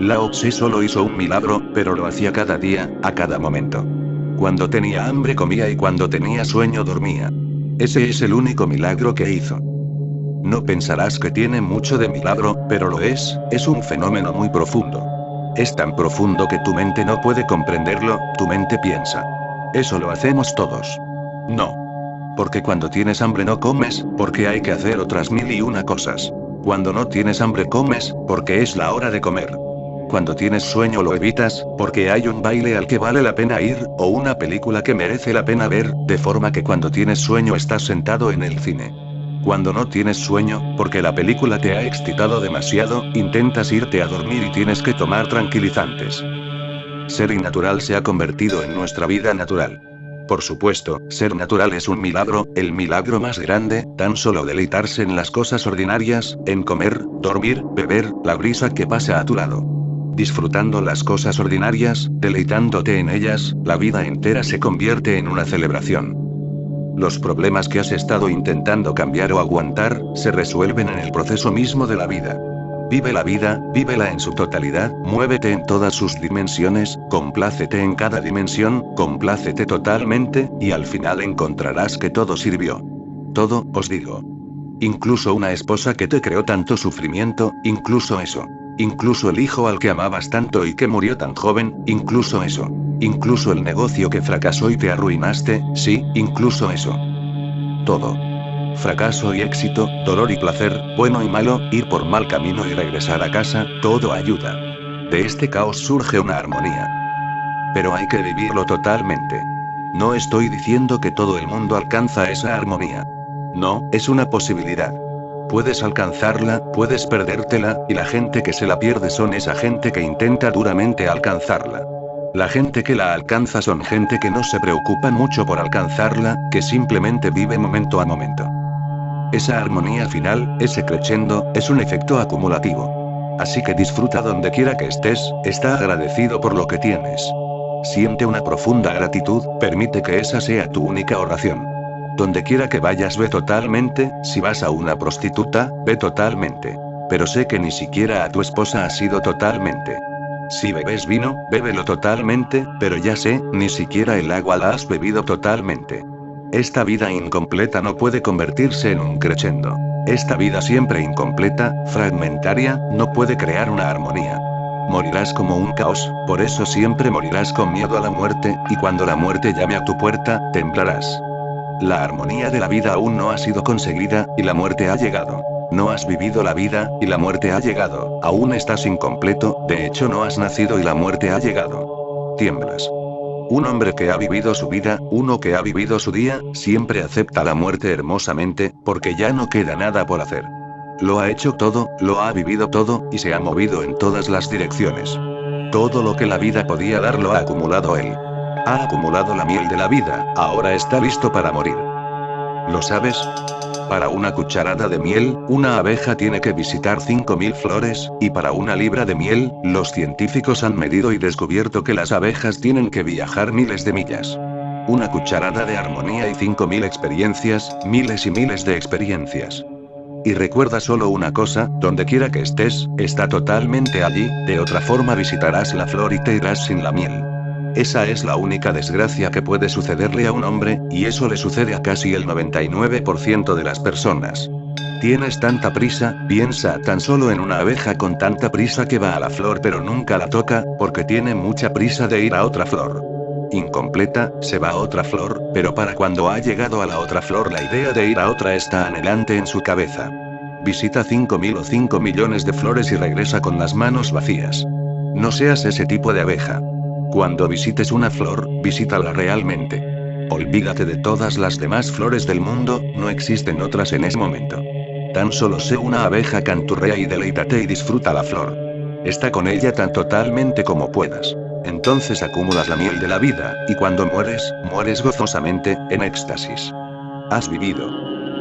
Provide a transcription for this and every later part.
Lao Tse solo hizo un milagro, pero lo hacía cada día, a cada momento. Cuando tenía hambre comía y cuando tenía sueño dormía. Ese es el único milagro que hizo. No pensarás que tiene mucho de milagro, pero lo es, es un fenómeno muy profundo. Es tan profundo que tu mente no puede comprenderlo, tu mente piensa. Eso lo hacemos todos. No. Porque cuando tienes hambre no comes, porque hay que hacer otras mil y una cosas. Cuando no tienes hambre comes, porque es la hora de comer. Cuando tienes sueño lo evitas, porque hay un baile al que vale la pena ir, o una película que merece la pena ver, de forma que cuando tienes sueño estás sentado en el cine. Cuando no tienes sueño, porque la película te ha excitado demasiado, intentas irte a dormir y tienes que tomar tranquilizantes. Ser innatural se ha convertido en nuestra vida natural. Por supuesto, ser natural es un milagro, el milagro más grande, tan solo deleitarse en las cosas ordinarias, en comer, dormir, beber, la brisa que pasa a tu lado disfrutando las cosas ordinarias, deleitándote en ellas, la vida entera se convierte en una celebración. Los problemas que has estado intentando cambiar o aguantar, se resuelven en el proceso mismo de la vida. Vive la vida, vívela en su totalidad, muévete en todas sus dimensiones, complácete en cada dimensión, complácete totalmente, y al final encontrarás que todo sirvió. Todo, os digo. Incluso una esposa que te creó tanto sufrimiento, incluso eso. Incluso el hijo al que amabas tanto y que murió tan joven, incluso eso. Incluso el negocio que fracasó y te arruinaste, sí, incluso eso. Todo. Fracaso y éxito, dolor y placer, bueno y malo, ir por mal camino y regresar a casa, todo ayuda. De este caos surge una armonía. Pero hay que vivirlo totalmente. No estoy diciendo que todo el mundo alcanza esa armonía. No, es una posibilidad. Puedes alcanzarla, puedes perdértela, y la gente que se la pierde son esa gente que intenta duramente alcanzarla. La gente que la alcanza son gente que no se preocupa mucho por alcanzarla, que simplemente vive momento a momento. Esa armonía final, ese crescendo, es un efecto acumulativo. Así que disfruta donde quiera que estés, está agradecido por lo que tienes. Siente una profunda gratitud, permite que esa sea tu única oración. Donde quiera que vayas ve totalmente, si vas a una prostituta, ve totalmente. Pero sé que ni siquiera a tu esposa ha sido totalmente. Si bebes vino, bébelo totalmente, pero ya sé, ni siquiera el agua la has bebido totalmente. Esta vida incompleta no puede convertirse en un crescendo. Esta vida siempre incompleta, fragmentaria, no puede crear una armonía. Morirás como un caos, por eso siempre morirás con miedo a la muerte, y cuando la muerte llame a tu puerta, temblarás. La armonía de la vida aún no ha sido conseguida, y la muerte ha llegado. No has vivido la vida, y la muerte ha llegado. Aún estás incompleto, de hecho no has nacido y la muerte ha llegado. Tiemblas. Un hombre que ha vivido su vida, uno que ha vivido su día, siempre acepta la muerte hermosamente, porque ya no queda nada por hacer. Lo ha hecho todo, lo ha vivido todo, y se ha movido en todas las direcciones. Todo lo que la vida podía dar lo ha acumulado él. Ha acumulado la miel de la vida, ahora está listo para morir. ¿Lo sabes? Para una cucharada de miel, una abeja tiene que visitar 5.000 flores, y para una libra de miel, los científicos han medido y descubierto que las abejas tienen que viajar miles de millas. Una cucharada de armonía y 5.000 experiencias, miles y miles de experiencias. Y recuerda solo una cosa, donde quiera que estés, está totalmente allí, de otra forma visitarás la flor y te irás sin la miel. Esa es la única desgracia que puede sucederle a un hombre, y eso le sucede a casi el 99% de las personas. Tienes tanta prisa, piensa tan solo en una abeja con tanta prisa que va a la flor pero nunca la toca, porque tiene mucha prisa de ir a otra flor. Incompleta, se va a otra flor, pero para cuando ha llegado a la otra flor la idea de ir a otra está anhelante en su cabeza. Visita 5.000 o 5 millones de flores y regresa con las manos vacías. No seas ese tipo de abeja. Cuando visites una flor, visítala realmente. Olvídate de todas las demás flores del mundo, no existen otras en ese momento. Tan solo sé una abeja canturrea y deleítate y disfruta la flor. Está con ella tan totalmente como puedas. Entonces acumulas la miel de la vida, y cuando mueres, mueres gozosamente, en éxtasis. Has vivido.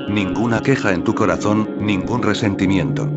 Ninguna queja en tu corazón, ningún resentimiento.